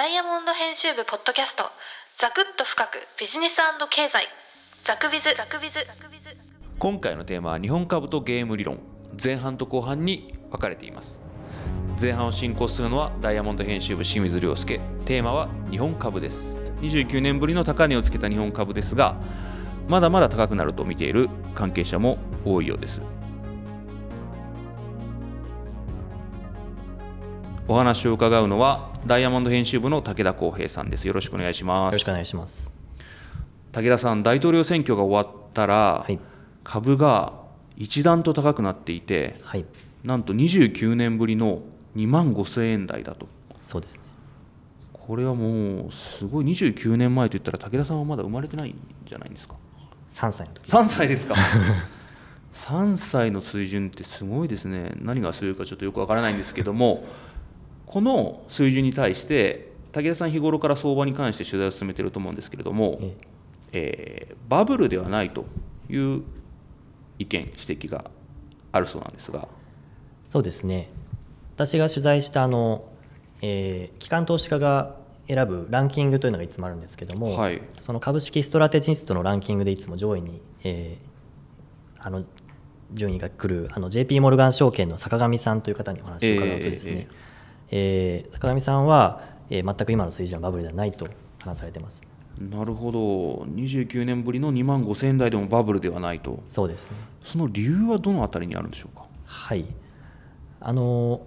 ダイヤモンド編集部ポッドキャスト。ザクッと深くビジネス経済。ザクビズ。ザクビズ。今回のテーマは日本株とゲーム理論。前半と後半に分かれています。前半を進行するのはダイヤモンド編集部清水亮介。テーマは日本株です。29年ぶりの高値をつけた日本株ですがまだまだ高くなると見ている関係者も多いようです。お話を伺うのはダイヤモンド編集部の武田康平さんです。よろしくお願いします。よろしくお願いします。武田さん大統領選挙が終わったら、はい。株が一段と高くなっていてはい。なんと29年ぶりの2万5000円台だと。そうですね。これはもうすごい29年前といったら武田さんはまだ生まれてないんじゃないんですか。3歳の時。3歳ですか。3歳の水準ってすごいですね。何がするかちょっとよくわからないんですけどもこの水準に対して武田さん日頃から相場に関して取材を進めていると思うんですけれども、ええ。ーバブルではないという意見指摘があるそうなんですが。そうですね。私が取材したあの、えー機関投資家が選ぶランキングというのがいつもあるんですけども、はい。その株式ストラテジストのランキングでいつも上位に、えーあの順位が来るあの JP モルガン証券の坂上さんという方にお話を伺うとですね、えー坂上さんは、えー全く今の水準はバブルではないと話されてます。なるほど。29年ぶりの2万5000円台でもバブルではないと。そうですね。その理由はどのあたりにあるんでしょうか？はい。あの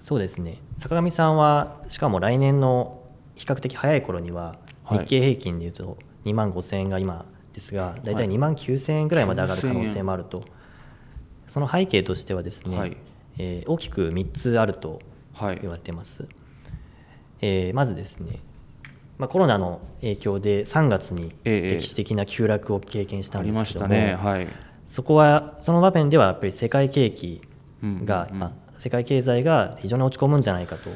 そうですね。坂上さんはしかも来年の比較的早い頃にははい。日経平均でいうと2万5000円が今ですが大体2万9000円ぐらいまで上がる可能性もあると、その背景としてはですね、はい。えー大きく3つあるとはい言われています、えーまずですね、まあ、コロナの影響で3月にええ。歴史的な急落を経験したあんですけども、ね。はい。そこはその場面ではやっぱり世界景気が、うんうんうん。まあ世界経済が非常に落ち込むんじゃないかと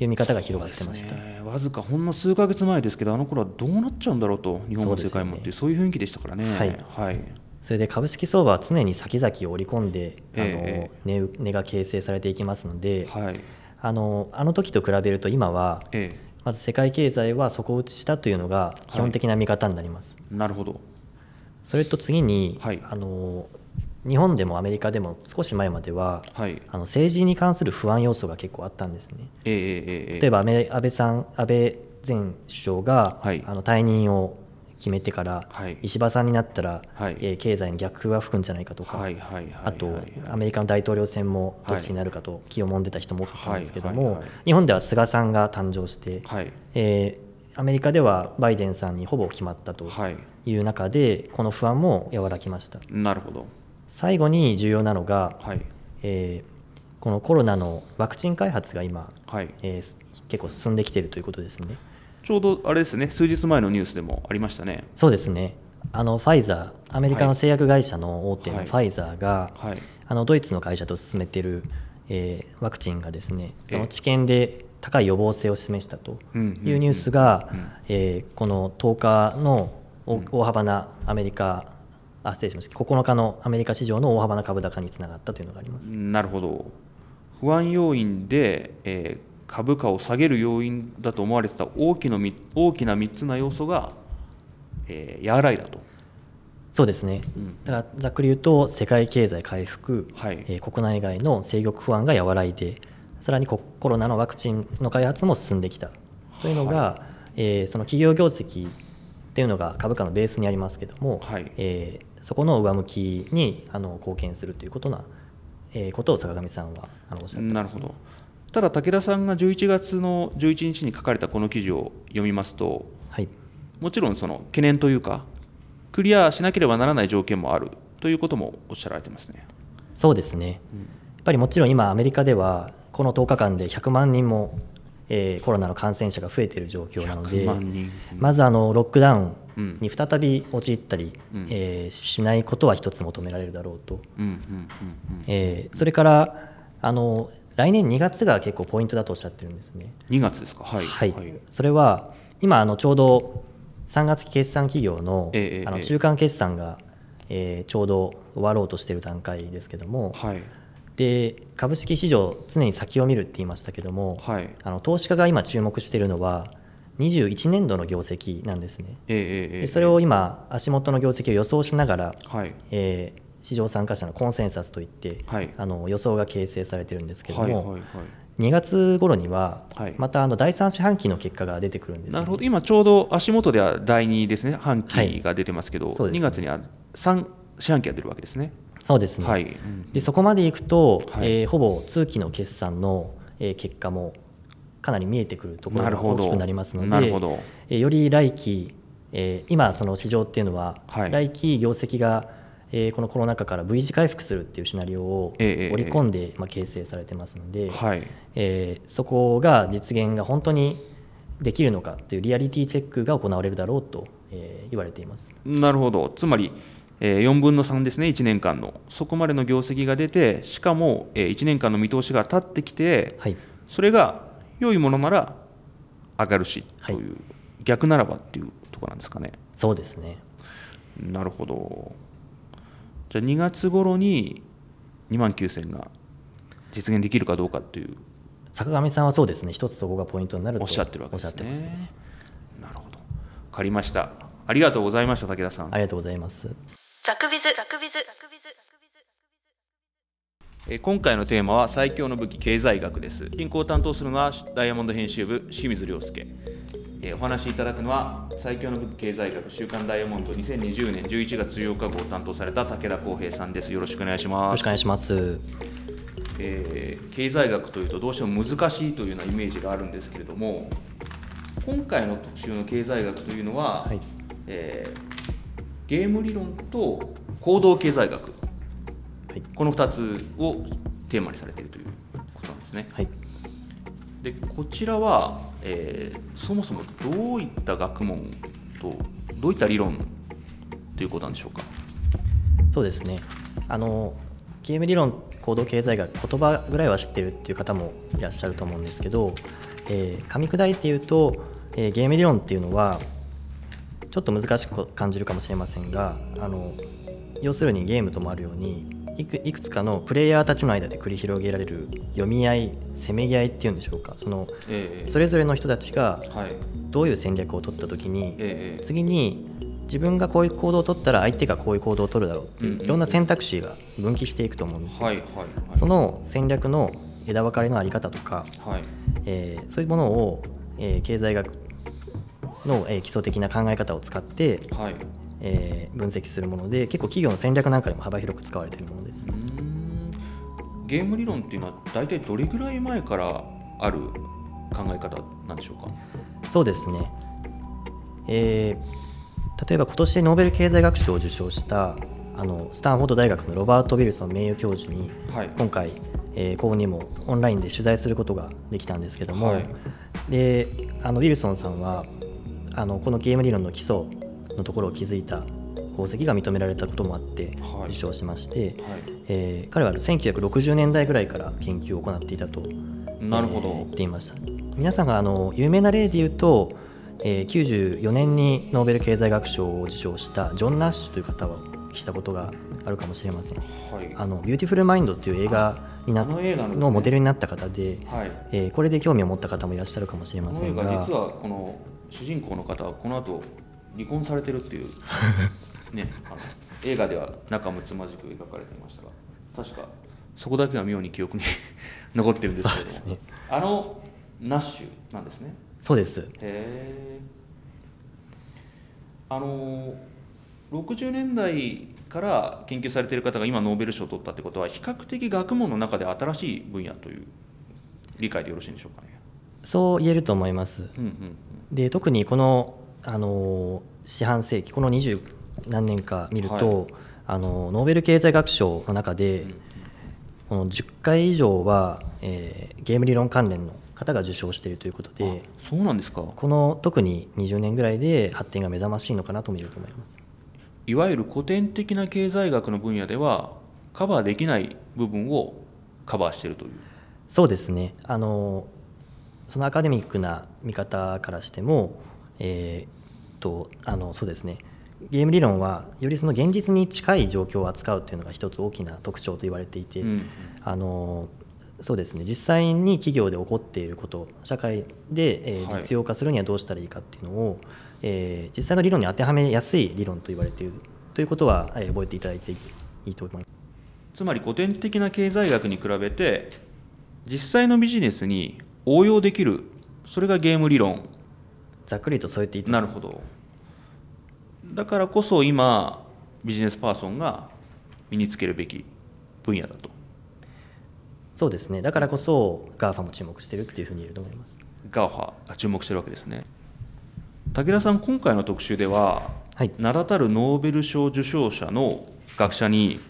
いう見方が広がってました、ね。わずかほんの数か月前ですけどあの頃はどうなっちゃうんだろうと日本も世界もってそういう雰囲気でしたからね。はい。はい。それで株式相場は常に先々を織り込んで、えあの値値が形成されていきますので、はいあのあの時と比べると今はえまず世界経済は底打ちしたというのが基本的な見方になります、えなるほど。それと次に、はい。あの日本でもアメリカでも少し前までははい。あの政治に関する不安要素が結構あったんですね。ええええええ。例えば安倍安倍さん安倍前首相が、はい。あの退任を決めてから、はい。石破さんになったら、はい。えー経済に逆風が吹くんじゃないかとか、はいはいはいあと、はいアメリカの大統領選もどっちになるかと気をもんでた人も多かったんですけども、はいはいはい。日本では菅さんが誕生して、はい。えーアメリカではバイデンさんにほぼ決まったとはい。いう中で、この不安も和らぎました。なるほど。最後に重要なのが、はい。えーこのコロナのワクチン開発が今、はい。えー結構進んできているということですね。ちょうどあれですね数日前のニュースでもありましたね。そうですね。あのファイザーアメリカの製薬会社の大手のはい。ファイザーが、はい。あのドイツの会社と進めている、えーワクチンがですねそえ。えの治験で高い予防性を示したとうんうんうんいうニュースが、うん。えーこの10日の大幅なアメリカあ失礼しました。9日のアメリカ市場の大幅な株高につながったというのがあります。なるほど。不安要因で、えー株価を下げる要因だと思われてた大きなみ大きな3つの要素が、えー和らいだと、そうですね、うん。だからざっくり言うと世界経済回復、はい。えー国内外の制御不安が和らいでさらにココロナのワクチンの開発も進んできた。というのが、えーその企業業績っていうのが株価のベースにありますけども、はい。えーそこの上向きにあの貢献するということな、えーことを坂上さんはあのおっしゃってます、なるほどただ武田さんが11月の11日に書かれたこの記事を読みますとはい。もちろんその懸念というかクリアしなければならない条件もあるということもおっしゃられてますね。そうですね、やっぱりもちろん今、アメリカではこの10日間で100万人も、えーコロナの感染者が増えている状況なので100万人、まずあのロックダウうん。ンに再び陥ったり、うん。えーしないことは一つ求められるだろうと、うんうんうんうん。えーそれからあの来年2月が結構ポイントだとおっしゃってるんですね。2月ですか？はい、はい。それは今あのちょうど3月期決算企業の,、あの中間決算が、えーちょうど終わろうとしている段階ですけども、はい。で株式市場常に先を見るって言いましたけども、はい。あの投資家が今注目しているのは21年度の業績なんですね。ええええええ。でそれを今足元の業績を予想しながら、はい。えー市場参加者のコンセンサスといって、はい。あの予想が形成されてるんですけども、はいはいはい。2月頃にははい。またあの第3四半期の結果が出てくるんです、ね。なるほど。今ちょうど足元では第2ですね。半期が出てますけど、そうですね。2月には3四半期が出るわけですね。そうですね、はい、うんでそこまでいくと、はい。えーほぼ通期の決算の、えー結果もかなり見えてくるところが大きくなりますのでなるほど。えーより来期、えー今その市場っていうのは、はい。来期業績が、えーこのコロナ禍から V 字回復するっていうシナリオを織り込んで、まあ、形成されてますので、はい。えーそこが実現が本当にできるのかというリアリティチェックが行われるだろうと、えー言われています。なるほど。つまり、えー4分の3ですね1年間の。そこまでの業績が出てしかも、え1年間の見通しが立ってきてはい、それが良いものなら上がるしという、は逆ならばっていうところなんですかね。そうですね。なるほどじゃあ2月頃に2万9000が実現できるかどうかっていう。坂上さんはそうですね、一つそこがポイントになるとおっしゃってるわけですおっしゃってますね。なるほど。分かりました。ありがとうございました武田さん。ありがとうございます。ザクビズ。ザクビズ。ザクビズ。えー今回のテーマは最強の武器経済学です。進行を担当するのはダイヤモンド編集部清水亮介えーお話しいただくのは最強の武器経済学週刊ダイヤモンド2020年11月14日号を担当された武田康平さんですよろしくお願いしよますろしくお願いします。えー経済学というとどうしても難しいというようなイメージがあるんですけれども今回の特集の経済学というのは、はいえーゲーム理論と行動経済学はいこの2つをテーマにされているということなんですね。はい。でこちらは、えーそもそもどういった学問とどういった理論ということなんでしょうか？そうですね。あのゲーム理論行動経済学言葉ぐらいは知ってるっていう方もいらっしゃると思うんですけど、えー噛み砕いて言うと、えーゲーム理論っていうのはちょっと難しく感じるかもしれませんが、あの要するにゲームともあるようにいくいくつかのプレイヤーたちの間で繰り広げられる読み合いせめぎ合いっていうんでしょうか。そのえーそれぞれの人たちがはい。どういう戦略を取った時にえー次に自分がこういう行動を取ったら相手がこういう行動を取るだろうっていういろんな選択肢が分岐していくと思うんですよ、はいはいはい。その戦略の枝分かれのあり方とか、はい。えーそういうものを、えー経済学の、えー基礎的な考え方を使って、はい。えー分析するもので結構企業の戦略なんかでも幅広く使われているものですゲーム理論っていうのは大体どれぐらい前からある考え方なんでしょうか？そうですね、えー例えば今年ノーベル経済学賞を受賞したあのスタンフォード大学のロバート・ウィルソン名誉教授にはい。今回、えーここにもオンラインで取材することができたんですけども、はいであのウィルソンさんはあのこのゲーム理論の基礎のところを築いた功績が認められたこともあってはい受賞しまして、はい。えー彼は1960年代ぐらいから研究を行っていたとなるほどえー言っていました皆さんがあの有名な例で言うと、えー94年にノーベル経済学賞を受賞したジョン・ナッシュという方はしたことがあるかもしれませんはい。あのビューティフル・マインドっていう映画になあのねのモデルになった方で、はい。えーこれで興味を持った方もいらっしゃるかもしれませんが実はこの主人公の方はこの後離婚されてるっていう ねあの映画では仲睦まじく描かれていましたが確かそこだけは妙に記憶に 残ってるんですけれどね。あのナッシュなんですね。そうです。へえあの60年代から研究されている方が今ノーベル賞を取ったってことは比較的学問の中で新しい分野という理解でよろしいんでしょうかね。そう言えると思います。うんうん。で特にこの、あの四半世紀この20何年か見ると、はい。あのノーベル経済学賞の中で、うん。この10回以上は、えーゲーム理論関連の方が受賞しているということであそうなんですか。この特に20年ぐらいで発展が目覚ましいのかなとも言えると思います。いわゆる古典的な経済学の分野ではカバーできない部分をカバーしているという。そうですね。あのそのアカデミックな見方からしても、えーとあのそうですね。ゲーム理論はよりその現実に近い状況を扱うというのが一つ大きな特徴と言われていて、うんあのそうですね。実際に企業で起こっていること社会で、えーはい。実用化するにはどうしたらいいかっていうのを、えー実際の理論に当てはめやすい理論と言われているということは、えー覚えていただいていいと思います。つまり古典的な経済学に比べて実際のビジネスに応用できるそれがゲーム理論ざっくりとそう言っていいと思います。なるほど。だからこそ今ビジネスパーソンが身につけるべき分野だと。そうですね。だからこそ GAFA も注目してるっていうふうに言えると思います。GAFA が注目してるわけですね。武田さん今回の特集でははい。名だたるノーベル賞受賞者の学者に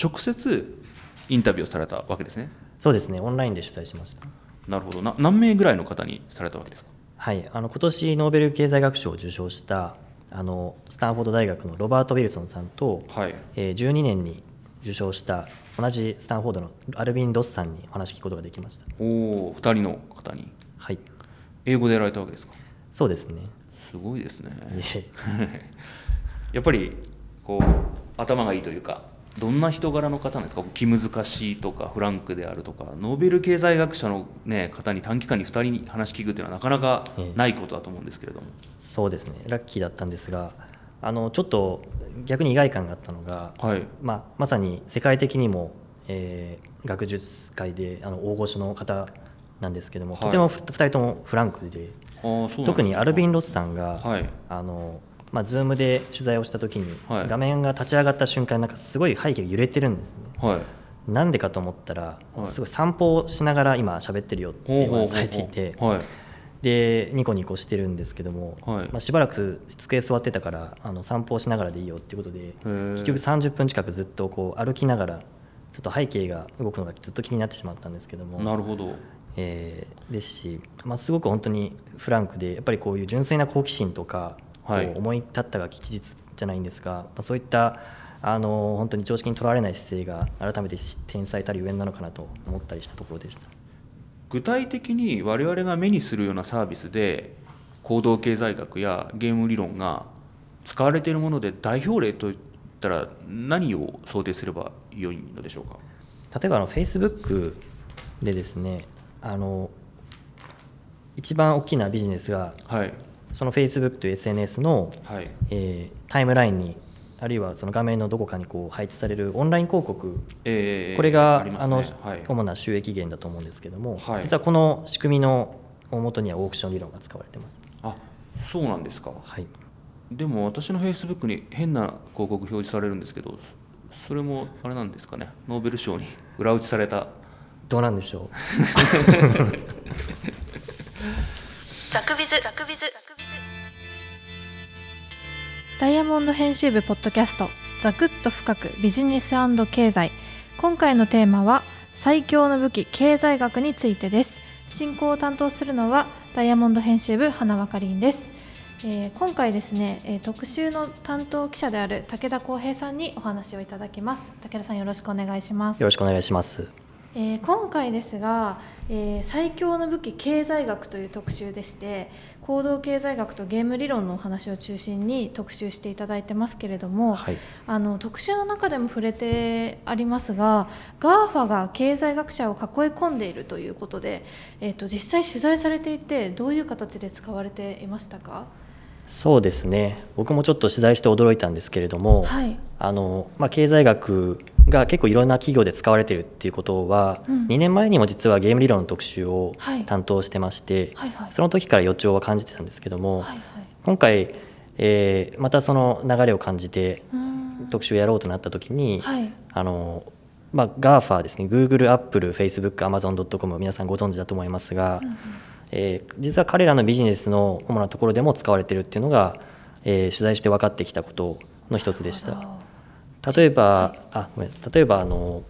直接インタビューをされたわけですね。そうですね。オンラインで取材しました。なるほど。な何名ぐらいの方にされたわけですか？はい、あの今年ノーベル経済学賞を受賞したあのスタンフォード大学のロバート・ウィルソンさんと、はい。えー12年に受賞した同じスタンフォードのアルビン・ドスさんにお話聞くことができました。おお2人の方に。はい、英語でやられたわけですか？そうですね。すごいですね。やっぱりこう頭がいいというかどんな人柄の方なんですか？気難しいとかフランクであるとか。ノーベル経済学者の、ね、方に短期間に2人に話聞くっていうのはなかなかないことだと思うんですけれども、そうですね、ラッキーだったんですが、あのちょっと逆に意外感があったのが、はい。まあ、まさに世界的にも、えー学術界であの大御所の方なんですけども、はい。とても2人ともフランクで、特にアルビン・ロスさんが、はい。あのまあ、Zoom で取材をした時に、はい。画面が立ち上がった瞬間なんかすごい背景が揺れてるんですね。はい。なんでかと思ったら、はい。すごい散歩をしながら今喋ってるよっていう話されていてはい。でニコニコしてるんですけども、はい。まあ、しばらく机座ってたからあの散歩をしながらでいいよっていうことでー。結局30分近くずっとこう歩きながらちょっと背景が動くのがずっと気になってしまったんですけどもなるほど。えーですし、まあ、すごく本当にフランクでやっぱりこういう純粋な好奇心とか、思い立ったが吉日じゃないんですが、まあ、そういったあの本当に常識にとらわれない姿勢が改めて天才たりゆえんなのかなと思ったりしたところでした。具体的に我々が目にするようなサービスで行動経済学やゲーム理論が使われているもので代表例といったら何を想定すれば良いのでしょうか？例えばあの Facebook でですねあの一番大きなビジネスがはいその Facebook という SNS の、はい。えータイムラインにあるいはその画面のどこかにこう配置されるオンライン広告。えーこれがありますあのねはい。主な収益源だと思うんですけども、はい。実はこの仕組みの大元にはオークション理論が使われてます。あそうなんですか。はい、でも私のフェイスブックに変な広告表示されるんですけどそそれもあれなんですかね。ノーベル賞に 裏打ちされた。どうなんでしょザ クビズザクビズダイヤモンド編集部ポッドキャストザクッと深くビジネス経済。今回のテーマは最強の武器経済学についてです。進行を担当するのはダイヤモンド編集部花輪かりんです、えー今回ですね、え特集の担当記者である武田光平さんにお話をいただきます。武田さんよろしくお願いします。よろしくお願いします。えー今回ですが、えー最強の武器経済学という特集でして行動経済学とゲーム理論のお話を中心に特集していただいてますけれども、はい、あの特集の中でも触れてありますが GAFA が経済学者を囲い込んでいるということで、えー、と実際取材されていてどういう形で使われていましたか？そうですね。僕もちょっと取材して驚いたんですけれども、はい。あのまあ、経済学が結構いろんな企業で使われているっていうことは、うん。2年前にも実はゲーム理論の特集をはい。担当してまして、はいはい。その時から予兆は感じてたんですけども、はいはい。今回、えーまたその流れを感じて特集をやろうとなった時に、はい。あのまあ、GAFA ですね。Google、Apple、Facebook、Amazon.com 皆さんご存知だと思いますが、うんうん。えー実は彼らのビジネスの主なところでも使われているっていうのが、えー取材して分かってきたことの一つでした。例えば、あごめん。例えばあの、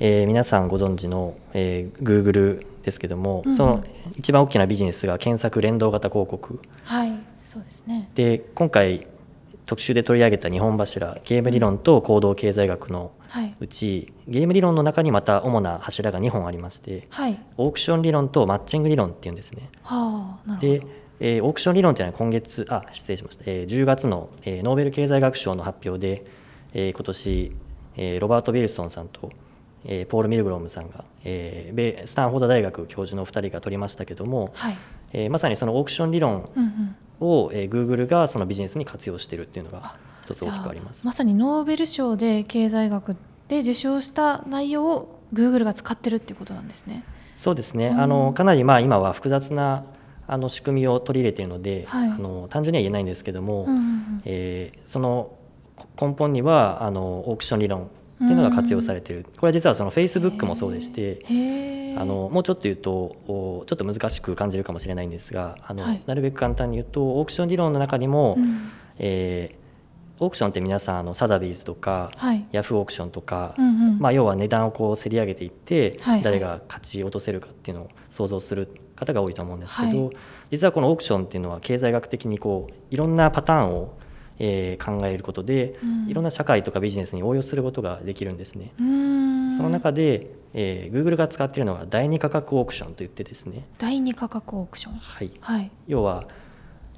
えー皆さんご存知の、えー Google ですけども、うんうん。その一番大きなビジネスが検索連動型広告。はいそうですね。で今回特集で取り上げた日本柱ゲーム理論と行動経済学のはい。うちゲーム理論の中にまた主な柱が2本ありましてはい。オークション理論とマッチング理論っていうんですね。はあなるほでどえーオークション理論というのは今月あ失礼しました、えー10月の、えーノーベル経済学賞の発表で、えー今年、えーロバート・ウィルソンさんと、えーポール・ミルグロムさんが、えー米スタンフォード大学教授の2人が取りましたけども、はい。えーまさにそのオークション理論うんうん。を、えー、Google がそのビジネスに活用しているっていうのが一つ大きくあります。まさにノーベル賞で経済学で受賞した内容を Google が使ってるっていうことなんですね。そうですね、うん。あのかなりまあ今は複雑なあの仕組みを取り入れているので、はい。あの単純には言えないんですけども、うんうんうん。えーその根本にはあのオークション理論っていうのが活用されている、これは実はその Facebook もそうでして、あのもうちょっと言うとおちょっと難しく感じるかもしれないんですがあの、はい。なるべく簡単に言うとオークション理論の中にも、うん。えーオークションって皆さんあのサザビーズとか、はい。ヤフーオークションとか、うんうん。まあ、要は値段をこう競り上げていって、はい。はい。誰が勝ち落とせるかっていうのを想像する方が多いと思うんですけど、はい。実はこのオークションっていうのは経済学的にこういろんなパターンを、えー考えることで、うん。いろんな社会とかビジネスに応用することができるんですね。その中で、えー Google が使っているのが第二価格オークションといってですね、第二価格オークション？はい、はい。要は、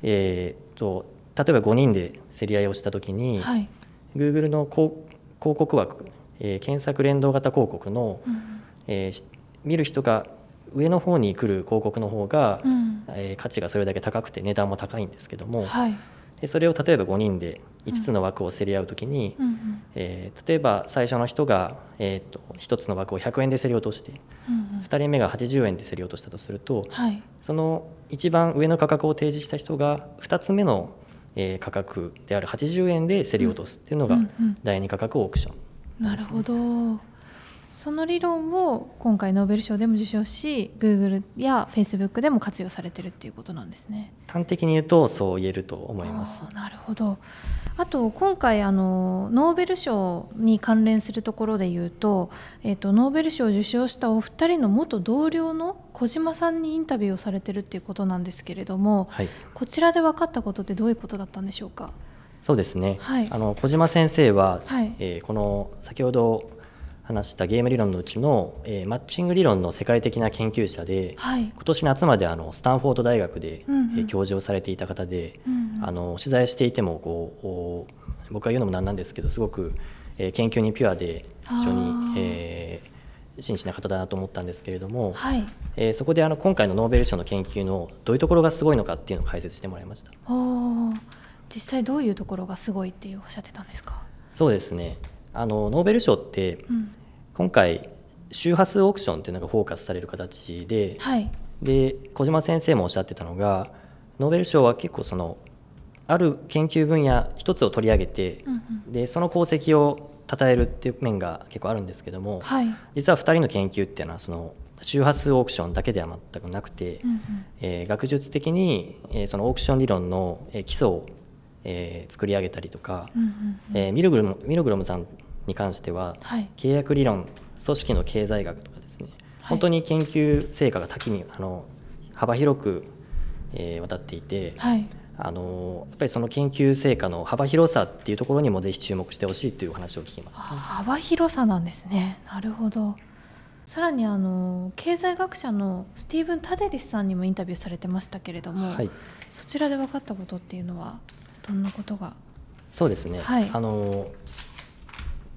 えーと例えば5人で競り合いをした時に、はい。Google の広広告枠、えー検索連動型広告の、うん。えーし見る人が上の方に来る広告の方が、うん。えー価値がそれだけ高くて値段も高いんですけども、はいでそれを例えば5人で5つの枠を競り合う時に、うんうん。えー例えば最初の人が、えー、と1つの枠を100円で競り落としてうんうん。2人目が80円で競り落としたとするとはい。その一番上の価格を提示した人が2つ目の、えー価格である80円で競り落とすっていうのがうんうん。第二価格オークション。なるほどその理論を今回ノーベル賞でも受賞し Google や Facebook でも活用されてるっていうことなんですね。端的に言うとそう言えると思います。なるほど。あと今回あのノーベル賞に関連するところで言うと,、えー、とノーベル賞を受賞したお二人の元同僚の小島さんにインタビューをされてるっていうことなんですけれどもはい、こちらで分かったことってどういうことだったんでしょうか？そうですね、はい。あの小島先生は、はい。えーこの先ほど話したゲーム理論のうちの、えーマッチング理論の世界的な研究者で、はい、今年夏まであのスタンフォード大学で、うんうん。えー教授をされていた方で、うんうん。あの取材していてもこうお僕が言うのもなんなんですけどすごく、えー研究にピュアで非常にえー真摯な方だなと思ったんですけれども、はい。えーそこであの今回のノーベル賞の研究のどういうところがすごいのかっていうのを解説してもらいました。実際どういうところがすごいっておっしゃってたんですか、そうですね。あのノーベル賞ってうん、今回周波数オークションっていうのがフォーカスされる形ではい。で小島先生もおっしゃってたのがノーベル賞は結構そのある研究分野一つを取り上げてうんうん。でその功績を称えるっていう面が結構あるんですけどもはい。実は2人の研究っていうのはその周波数オークションだけでは全くなくて、うんうん。えー学術的に、えーそのオークション理論の、えー基礎を、えー作り上げたりとか、うんうんうん。えーミルグロムミルグロムさんに関しては、はい。契約理論組織の経済学とかですね、はい。本当に研究成果が多岐にあの幅広く、えー渡っていて、はい。あのやっぱりその研究成果の幅広さっていうところにもぜひ注目してほしいというお話を聞きました。あ幅広さなんですね。なるほど。さらにあの経済学者のスティーブン・タデリスさんにもインタビューされてましたけれども、はい、そちらで分かったことっていうのはどんなことが？そうですね、はい。あの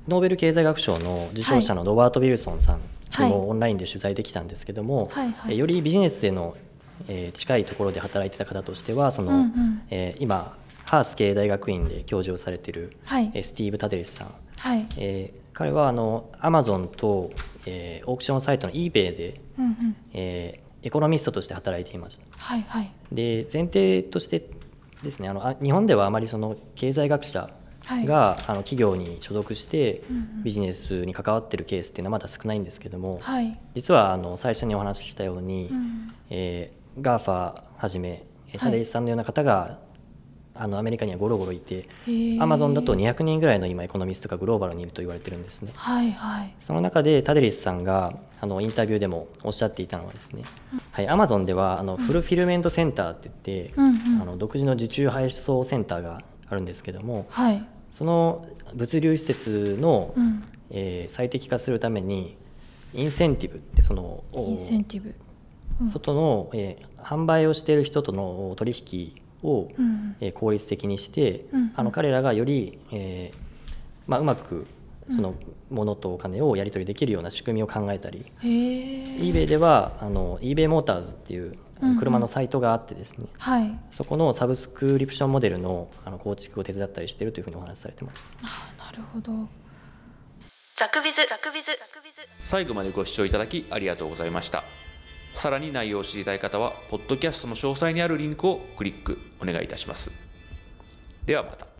ノーベル経済学賞の受賞者のロバート・ウィルソンさんはい。にもオンラインで取材できたんですけども、はいはい。えよりビジネスへの、えー近いところで働いてた方としてはその、うんうん。えー今ハース経営大学院で教授をされている、はい。えースティーブ・タデリスさん、はい。えー彼はあのアマゾンと、えーオークションサイトの eBay で、うんうん。えーエコノミストとして働いていました。はいはい。で前提としてですねあのあ日本ではあまりその経済学者はいが、あの企業に所属してうんうん。ビジネスに関わってるケースっていうのはまだ少ないんですけども、はい。実はあの最初にお話ししたように、うん。えー、 GAFA はじめタデリスさんのような方が、あのアメリカにはゴロゴロいてアマゾンだと200人ぐらいの今エコノミストがグローバルにいると言われてるんですね。はいはい。その中でタデリスさんがあのインタビューでもおっしゃっていたのはですね、はい、アマゾンではあのフルフィルメントセンターって言って、うんうん。あの独自の受注配送センターがあるんですけどもはいその物流施設の、うん。えー最適化するためにインセンティブってそのおインセンティブ。うん。外の、えー販売をしている人との取引を、うん。えー効率的にして、うん。あの彼らがより、えーまあ、うまくその物とお金をやり取りできるような仕組みを考えたり、へえ eBay ではあの eBay モーターズっていう車のサイトがあってですね、はい。そこのサブスクリプションモデルのあの構築を手伝ったりしているというふうにお話しされてます。あなるほど。ザクビズザクビズ。ザクビズ。最後までご視聴いただきありがとうございました。さらに内容を知りたい方はポッドキャストの詳細にあるリンクをクリックお願いいたします。ではまた